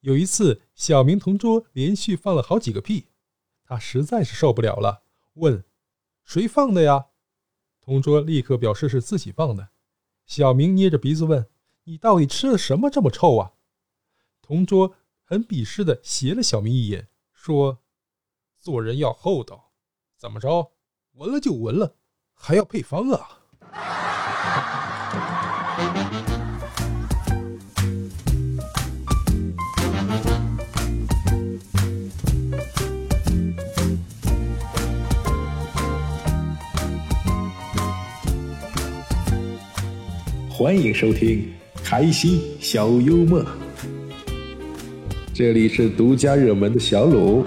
有一次，小明同桌连续放了好几个屁，他实在是受不了了，问：“谁放的呀？”同桌立刻表示是自己放的。小明捏着鼻子问：“你到底吃了什么这么臭啊？”同桌很鄙视的斜了小明一眼，说：“做人要厚道，怎么着？闻了就闻了，还要配方啊？”欢迎收听开心小幽默，这里是独家热门的小鲁。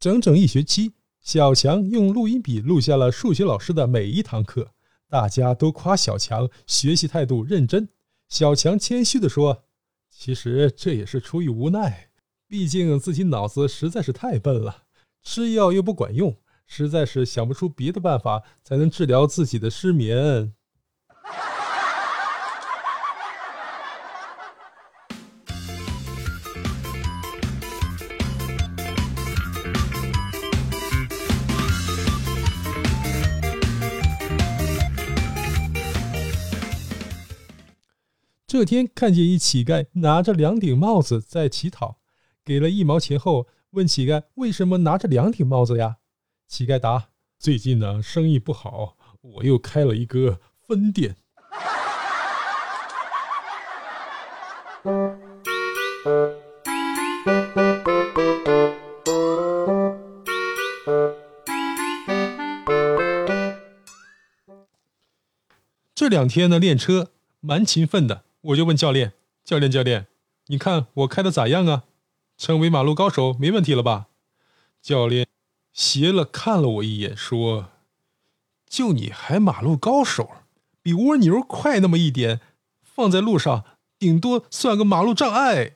整整一学期。小强用录音笔录下了数学老师的每一堂课，大家都夸小强学习态度认真。小强谦虚地说：“其实这也是出于无奈，毕竟自己脑子实在是太笨了，吃药又不管用，实在是想不出别的办法才能治疗自己的失眠。”这天看见一乞丐拿着两顶帽子在乞讨，给了一毛钱后，问乞丐为什么拿着两顶帽子呀？乞丐答：“最近呢生意不好，我又开了一个分店。”这两天呢练车蛮勤奋的。我就问教练：“教练，教练，你看我开的咋样啊？成为马路高手没问题了吧？”教练斜了看了我一眼，说：“就你还马路高手，比蜗牛快那么一点，放在路上顶多算个马路障碍。”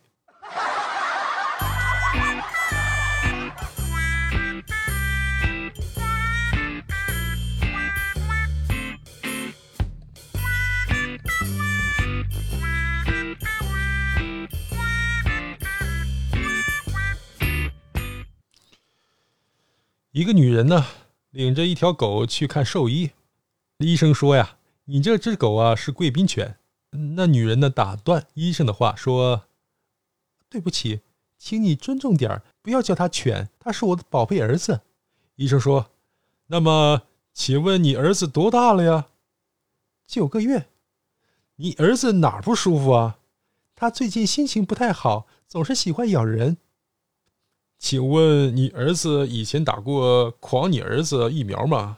一个女人呢，领着一条狗去看兽医。医生说呀：“你这只狗啊是贵宾犬。”那女人呢打断医生的话说：“对不起，请你尊重点不要叫它犬，它是我的宝贝儿子。”医生说：“那么，请问你儿子多大了呀？”“九个月。”“你儿子哪不舒服啊？”“他最近心情不太好，总是喜欢咬人。”请问你儿子以前打过狂你儿子疫苗吗？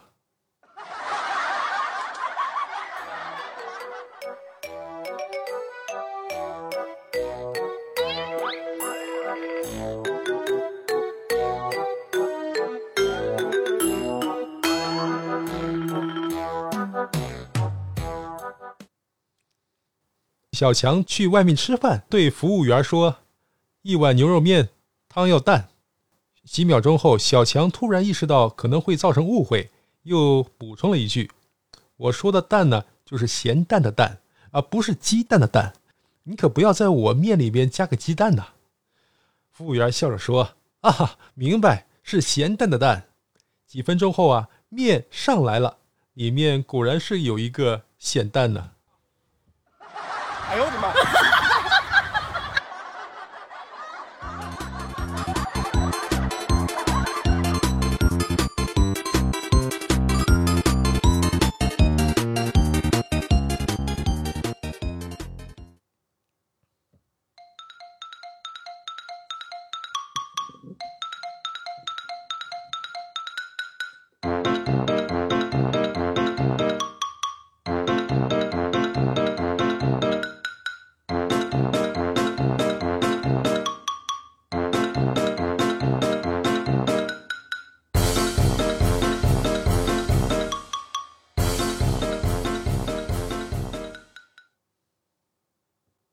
小强去外面吃饭，对服务员说：“一碗牛肉面，汤要淡。”几秒钟后，小强突然意识到可能会造成误会，又补充了一句：“我说的蛋呢，就是咸蛋的蛋，而不是鸡蛋的蛋。你可不要在我面里边加个鸡蛋呐。”服务员笑着说：“啊，明白，是咸蛋的蛋。”几分钟后啊，面上来了，里面果然是有一个咸蛋呢。哎呦我的妈！